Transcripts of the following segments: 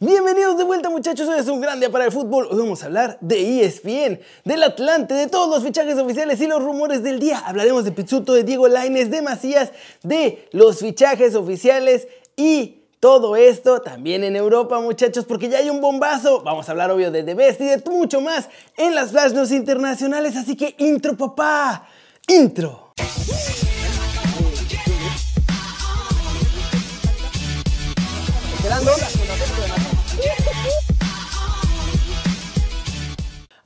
Bienvenidos de vuelta muchachos, hoy es un gran día para el fútbol. Hoy vamos a hablar de ESPN, del Atlante, de todos los fichajes oficiales y los rumores del día. Hablaremos de Pizzuto, de Diego Laines, de Macías, de los fichajes oficiales y todo esto también en Europa muchachos porque ya hay un bombazo. Vamos a hablar obvio de The Best y de mucho más en las Flash News internacionales. Así que intro papá, intro.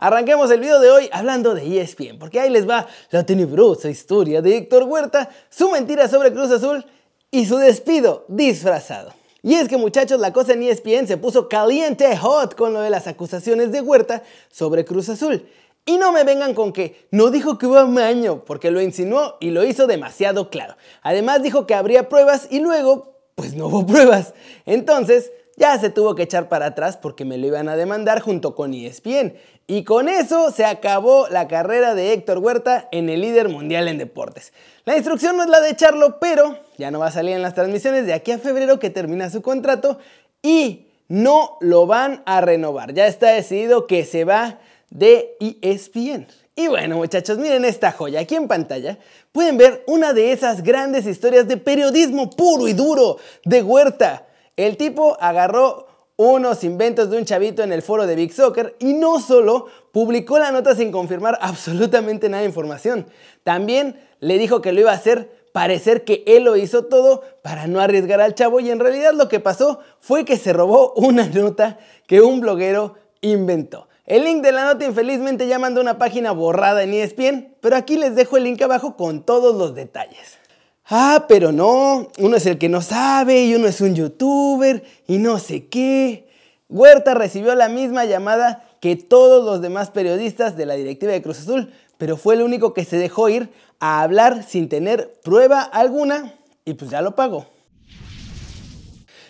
Arranquemos el video de hoy hablando de ESPN, porque ahí les va la tenebrosa historia de Héctor Huerta, su mentira sobre Cruz Azul y su despido disfrazado. Y es que muchachos, la cosa en ESPN se puso caliente hot con lo de las acusaciones de Huerta sobre Cruz Azul. Y no me vengan con que no dijo que hubo un año, porque lo insinuó y lo hizo demasiado claro. Además dijo que habría pruebas y luego, pues no hubo pruebas. Entonces, ya se tuvo que echar para atrás porque me lo iban a demandar junto con ESPN. Y con eso se acabó la carrera de Héctor Huerta en el líder mundial en deportes. La instrucción no es la de echarlo, pero ya no va a salir en las transmisiones de aquí a febrero que termina su contrato y no lo van a renovar. Ya está decidido que se va de ESPN. Y bueno muchachos, miren esta joya. Aquí en pantalla pueden ver una de esas grandes historias de periodismo puro y duro de Huerta. El tipo agarró unos inventos de un chavito en el foro de Big Soccer y no solo publicó la nota sin confirmar absolutamente nada de información, también le dijo que lo iba a hacer parecer que él lo hizo todo para no arriesgar al chavo y en realidad lo que pasó fue que se robó una nota que un bloguero inventó. El link de la nota infelizmente ya mandó una página borrada en ESPN, pero aquí les dejo el link abajo con todos los detalles. Ah, pero no, uno es el que no sabe y uno es un youtuber y no sé qué. Huerta recibió la misma llamada que todos los demás periodistas de la directiva de Cruz Azul, pero fue el único que se dejó ir a hablar sin tener prueba alguna y pues ya lo pagó.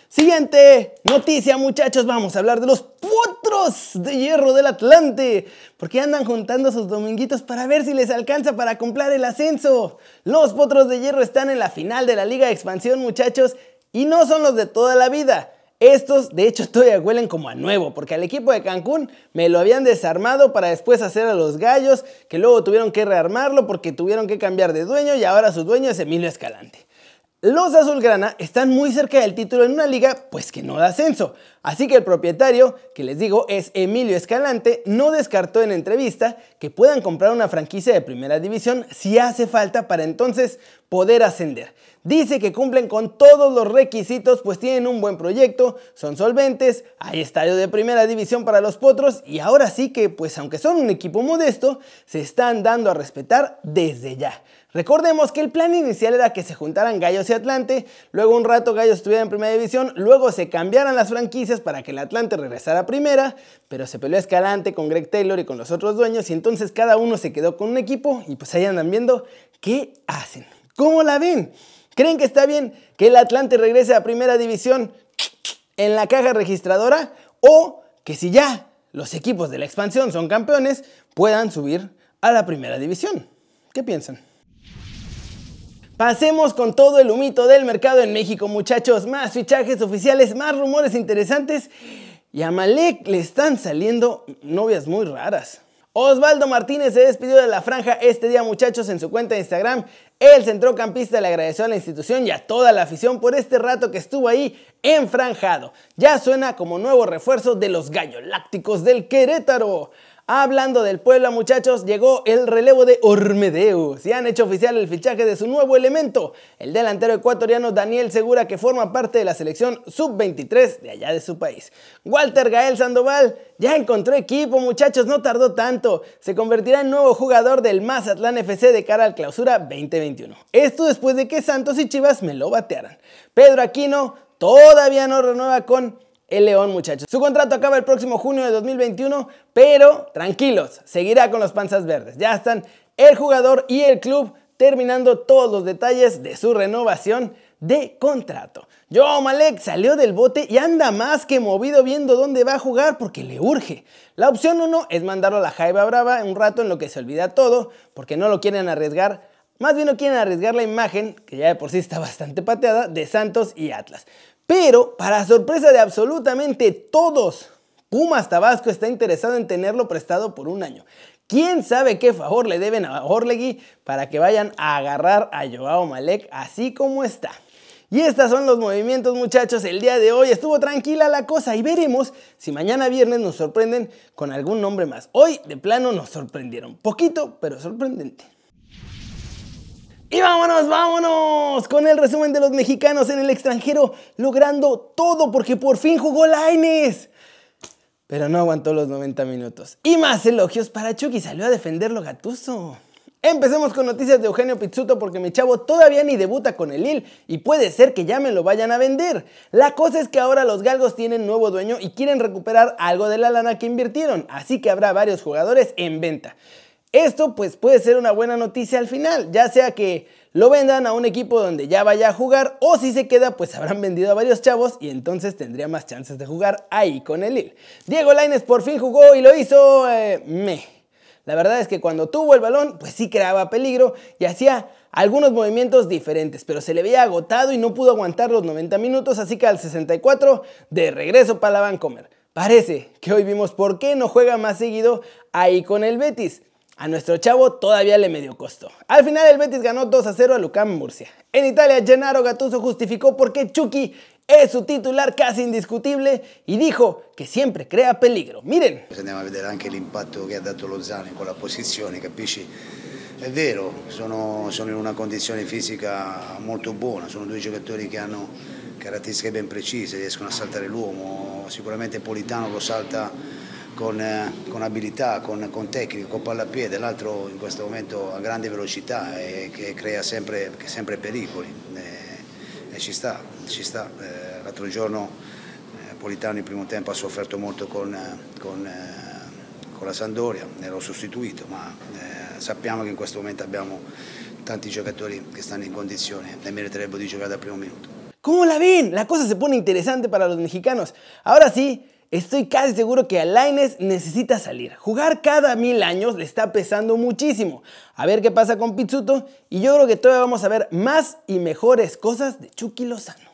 Siguiente noticia muchachos, vamos a hablar de los de hierro del Atlante, porque andan juntando sus dominguitos para ver si les alcanza para comprar el ascenso. Los potros de hierro están en la final de la Liga de Expansión muchachos, y no son los de toda la vida. Estos, de hecho, todavía huelen como a nuevo, porque al equipo de Cancún me lo habían desarmado para después hacer a los gallos, que luego tuvieron que rearmarlo porque tuvieron que cambiar de dueño y ahora su dueño es Emilio Escalante. Los Azulgrana están muy cerca del título en una liga pues que no da ascenso, así que el propietario, que les digo es Emilio Escalante, no descartó en entrevista que puedan comprar una franquicia de primera división si hace falta para entonces poder ascender. Dice que cumplen con todos los requisitos pues tienen un buen proyecto, son solventes, hay estadio de primera división para los potros y ahora sí que pues aunque son un equipo modesto, se están dando a respetar desde ya. Recordemos que el plan inicial era que se juntaran Gallos y Atlante, luego un rato Gallos estuviera en primera división, luego se cambiaran las franquicias para que el Atlante regresara a primera, pero se peleó Escalante con Greg Taylor y con los otros dueños y entonces cada uno se quedó con un equipo y pues ahí andan viendo qué hacen. ¿Cómo la ven? ¿Creen que está bien que el Atlante regrese a primera división en la caja registradora o que si ya los equipos de la expansión son campeones puedan subir a la primera división? ¿Qué piensan? Pasemos con todo el humito del mercado en México, muchachos. Más fichajes oficiales, más rumores interesantes. Y a Malek le están saliendo novias muy raras. Osvaldo Martínez se despidió de la franja este día, muchachos, en su cuenta de Instagram. El centrocampista le agradeció a la institución y a toda la afición por este rato que estuvo ahí enfranjado. Ya suena como nuevo refuerzo de los gallos lácticos del Querétaro. Hablando del Puebla, muchachos, llegó el relevo de Ormedeu. Se han hecho oficial el fichaje de su nuevo elemento, el delantero ecuatoriano Daniel Segura, que forma parte de la selección sub-23 de allá de su país. Walter Gael Sandoval ya encontró equipo, muchachos, no tardó tanto. Se convertirá en nuevo jugador del Mazatlán FC de cara al clausura 2021. Esto después de que Santos y Chivas me lo batearan. Pedro Aquino todavía no renueva con el León, muchachos. Su contrato acaba el próximo junio de 2021, pero tranquilos, seguirá con los panzas verdes. Ya están el jugador y el club terminando todos los detalles de su renovación de contrato. Joao Malek salió del bote y anda más que movido viendo dónde va a jugar porque le urge. La opción 1 es mandarlo a la Jaiba Brava un rato en lo que se olvida todo porque no lo quieren arriesgar. Más bien no quieren arriesgar la imagen, que ya de por sí está bastante pateada, de Santos y Atlas. Pero, para sorpresa de absolutamente todos, Pumas Tabasco está interesado en tenerlo prestado por un año. ¿Quién sabe qué favor le deben a Orlegui para que vayan a agarrar a Joao Malek así como está? Y estos son los movimientos muchachos, el día de hoy estuvo tranquila la cosa y veremos si mañana viernes nos sorprenden con algún nombre más. Hoy de plano nos sorprendieron, poquito pero sorprendente. Y vámonos, vámonos con el resumen de los mexicanos en el extranjero, logrando todo porque por fin jugó Laines. Pero no aguantó los 90 minutos. Y más elogios para Chucky, salió a defenderlo Gatuso. Empecemos con noticias de Eugenio Pizzuto porque mi chavo todavía ni debuta con el Lille y puede ser que ya me lo vayan a vender. La cosa es que ahora los galgos tienen nuevo dueño y quieren recuperar algo de la lana que invirtieron, así que habrá varios jugadores en venta. Esto pues puede ser una buena noticia al final, ya sea que lo vendan a un equipo donde ya vaya a jugar o si se queda pues habrán vendido a varios chavos y entonces tendría más chances de jugar ahí con el Lille. Diego Laines por fin jugó y lo hizo... Eh, me la verdad es que cuando tuvo el balón, pues sí creaba peligro y hacía algunos movimientos diferentes, pero se le veía agotado y no pudo aguantar los 90 minutos, así que al 64 de regreso para la Vancomer. Parece que hoy vimos por qué no juega más seguido ahí con el Betis. A nuestro chavo todavía le medio costó. Al final el Betis ganó 2 a 0 a Lucam Murcia. En Italia, Gennaro Gattuso justificó por qué Chucky es su titular casi indiscutibile y dijo che sempre crea peligro. Miren. Andiamo a vedere anche l'impatto che ha dato Lozani con la posizione, capisci? È vero, sono, sono, in una condizione fisica molto buona, sono due giocatori che hanno caratteristiche ben precise, riescono a saltare l'uomo, sicuramente Politano lo salta con, eh, con abilità, con, con, tecnica, con palla a piede, l'altro in questo momento a grande velocità e che crea sempre, sempre pericoli. Eh, e ci sta, ci sta. Eh, l'altro giorno Politano in primo tempo ha sofferto molto con, con, con la Sandoria, ero sostituito, ma sappiamo che in questo momento abbiamo tanti giocatori che stanno in condizione e meriterebbero di giocare dal primo minuto. ¿Cómo la ven? La cosa se pone interesante para los mexicanos. Ahora sí, Estoy casi seguro que Alaines necesita salir. Jugar cada mil años le está pesando muchísimo. A ver qué pasa con Pizzuto y yo creo que todavía vamos a ver más y mejores cosas de Chucky Lozano.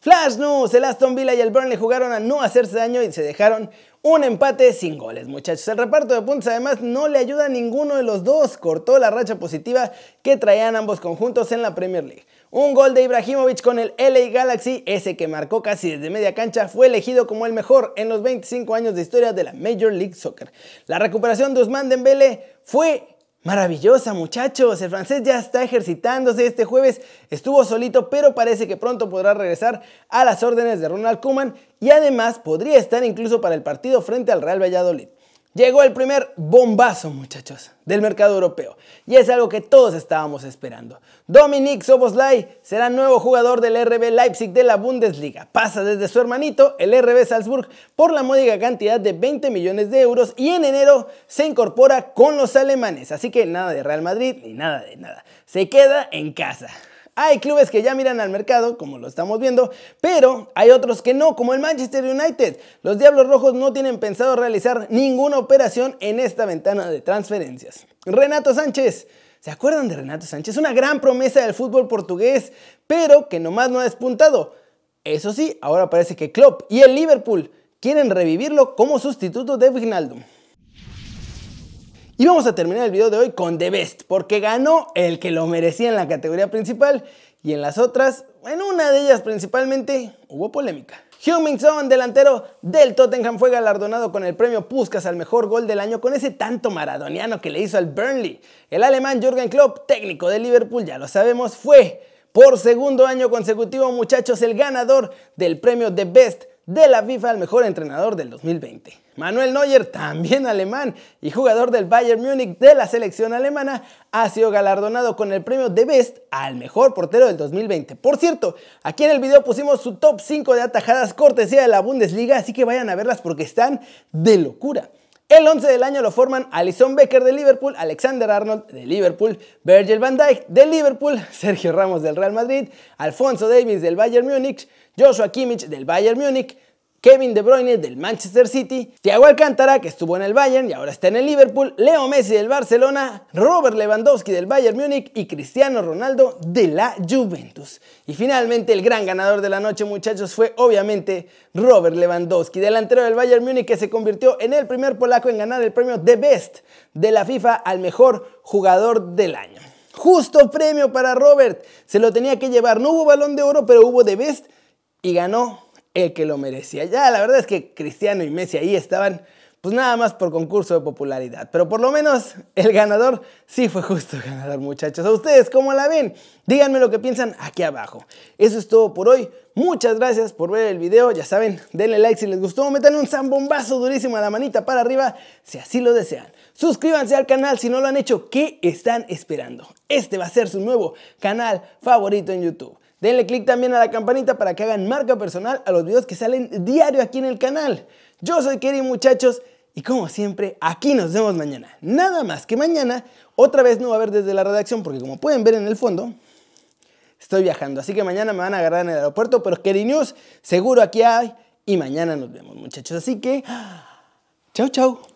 Flash News, el Aston Villa y el Burnley jugaron a no hacerse daño y se dejaron un empate sin goles, muchachos. El reparto de puntos además no le ayuda a ninguno de los dos. Cortó la racha positiva que traían ambos conjuntos en la Premier League. Un gol de Ibrahimovic con el LA Galaxy, ese que marcó casi desde media cancha, fue elegido como el mejor en los 25 años de historia de la Major League Soccer. La recuperación de Usman Dembele fue Maravillosa muchachos, el francés ya está ejercitándose este jueves, estuvo solito pero parece que pronto podrá regresar a las órdenes de Ronald Koeman y además podría estar incluso para el partido frente al Real Valladolid. Llegó el primer bombazo, muchachos, del mercado europeo. Y es algo que todos estábamos esperando. Dominic Soboslai será nuevo jugador del RB Leipzig de la Bundesliga. Pasa desde su hermanito, el RB Salzburg, por la módica cantidad de 20 millones de euros y en enero se incorpora con los alemanes. Así que nada de Real Madrid ni nada de nada. Se queda en casa. Hay clubes que ya miran al mercado, como lo estamos viendo, pero hay otros que no, como el Manchester United. Los Diablos Rojos no tienen pensado realizar ninguna operación en esta ventana de transferencias. Renato Sánchez. ¿Se acuerdan de Renato Sánchez? Una gran promesa del fútbol portugués, pero que nomás no ha despuntado. Eso sí, ahora parece que Klopp y el Liverpool quieren revivirlo como sustituto de Wijnaldum. Y vamos a terminar el video de hoy con The Best, porque ganó el que lo merecía en la categoría principal y en las otras, en una de ellas principalmente, hubo polémica. Heung-Min delantero del Tottenham, fue galardonado con el premio Puskas al mejor gol del año con ese tanto maradoniano que le hizo al Burnley. El alemán Jürgen Klopp, técnico de Liverpool, ya lo sabemos, fue por segundo año consecutivo, muchachos, el ganador del premio The Best de la FIFA al mejor entrenador del 2020. Manuel Neuer, también alemán y jugador del Bayern Múnich de la selección alemana, ha sido galardonado con el premio de Best al mejor portero del 2020. Por cierto, aquí en el video pusimos su top 5 de atajadas cortesía de la Bundesliga, así que vayan a verlas porque están de locura. El 11 del año lo forman Alison Becker de Liverpool, Alexander Arnold de Liverpool, Virgil van Dijk de Liverpool, Sergio Ramos del Real Madrid, Alfonso Davis del Bayern Múnich, Joshua Kimmich del Bayern Múnich, Kevin De Bruyne del Manchester City, Thiago Alcántara que estuvo en el Bayern y ahora está en el Liverpool, Leo Messi del Barcelona, Robert Lewandowski del Bayern Múnich y Cristiano Ronaldo de la Juventus. Y finalmente el gran ganador de la noche muchachos fue obviamente Robert Lewandowski, delantero del Bayern Múnich que se convirtió en el primer polaco en ganar el premio The Best de la FIFA al mejor jugador del año. Justo premio para Robert, se lo tenía que llevar, no hubo balón de oro pero hubo The Best y ganó el que lo merecía. Ya la verdad es que Cristiano y Messi ahí estaban pues nada más por concurso de popularidad. Pero por lo menos el ganador sí fue justo ganador, muchachos. ¿A ustedes cómo la ven? Díganme lo que piensan aquí abajo. Eso es todo por hoy. Muchas gracias por ver el video. Ya saben, denle like si les gustó. Metan un zambombazo durísimo a la manita para arriba si así lo desean. Suscríbanse al canal si no lo han hecho. ¿Qué están esperando? Este va a ser su nuevo canal favorito en YouTube. Denle click también a la campanita para que hagan marca personal a los videos que salen diario aquí en el canal. Yo soy Kerry muchachos y como siempre aquí nos vemos mañana. Nada más que mañana otra vez no va a haber desde la redacción porque como pueden ver en el fondo estoy viajando. Así que mañana me van a agarrar en el aeropuerto pero Kerry News seguro aquí hay y mañana nos vemos muchachos. Así que chau chau.